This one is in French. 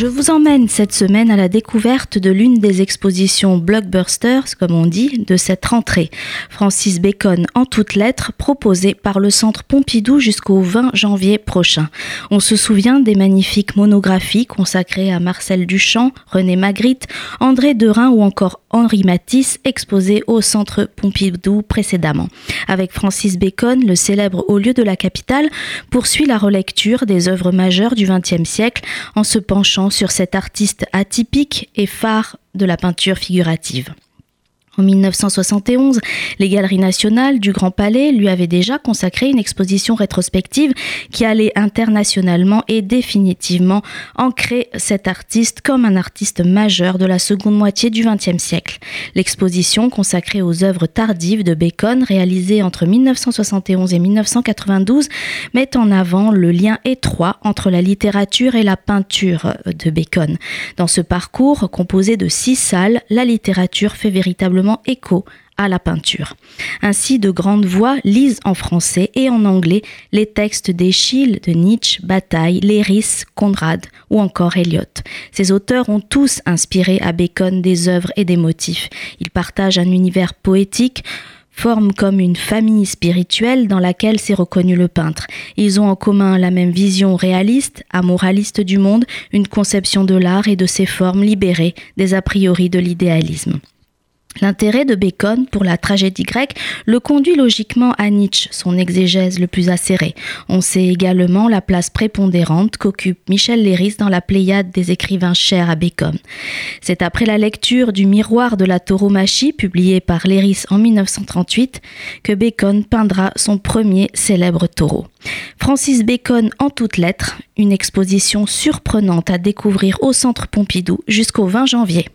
Je vous emmène cette semaine à la découverte de l'une des expositions blockbusters, comme on dit, de cette rentrée. Francis Bacon en toutes lettres, proposée par le Centre Pompidou jusqu'au 20 janvier prochain. On se souvient des magnifiques monographies consacrées à Marcel Duchamp, René Magritte, André Derain ou encore Henri Matisse, exposés au Centre Pompidou précédemment. Avec Francis Bacon, le célèbre haut lieu de la capitale poursuit la relecture des œuvres majeures du XXe siècle en se penchant sur cet artiste atypique et phare de la peinture figurative. En 1971, les Galeries nationales du Grand Palais lui avaient déjà consacré une exposition rétrospective qui allait internationalement et définitivement ancrer cet artiste comme un artiste majeur de la seconde moitié du XXe siècle. L'exposition consacrée aux œuvres tardives de Bacon, réalisée entre 1971 et 1992, met en avant le lien étroit entre la littérature et la peinture de Bacon. Dans ce parcours, composé de six salles, la littérature fait véritablement écho à la peinture. Ainsi, de grandes voix lisent en français et en anglais les textes d'Eschyle, de Nietzsche, Bataille, Léris, Conrad ou encore Eliot. Ces auteurs ont tous inspiré à Bacon des œuvres et des motifs. Ils partagent un univers poétique, forment comme une famille spirituelle dans laquelle s'est reconnu le peintre. Ils ont en commun la même vision réaliste, amoraliste du monde, une conception de l'art et de ses formes libérées des a priori de l'idéalisme. L'intérêt de Bacon pour la tragédie grecque le conduit logiquement à Nietzsche, son exégèse le plus acéré. On sait également la place prépondérante qu'occupe Michel Léris dans la pléiade des écrivains chers à Bacon. C'est après la lecture du Miroir de la tauromachie, publié par Léris en 1938, que Bacon peindra son premier célèbre taureau. Francis Bacon en toutes lettres, une exposition surprenante à découvrir au Centre Pompidou jusqu'au 20 janvier.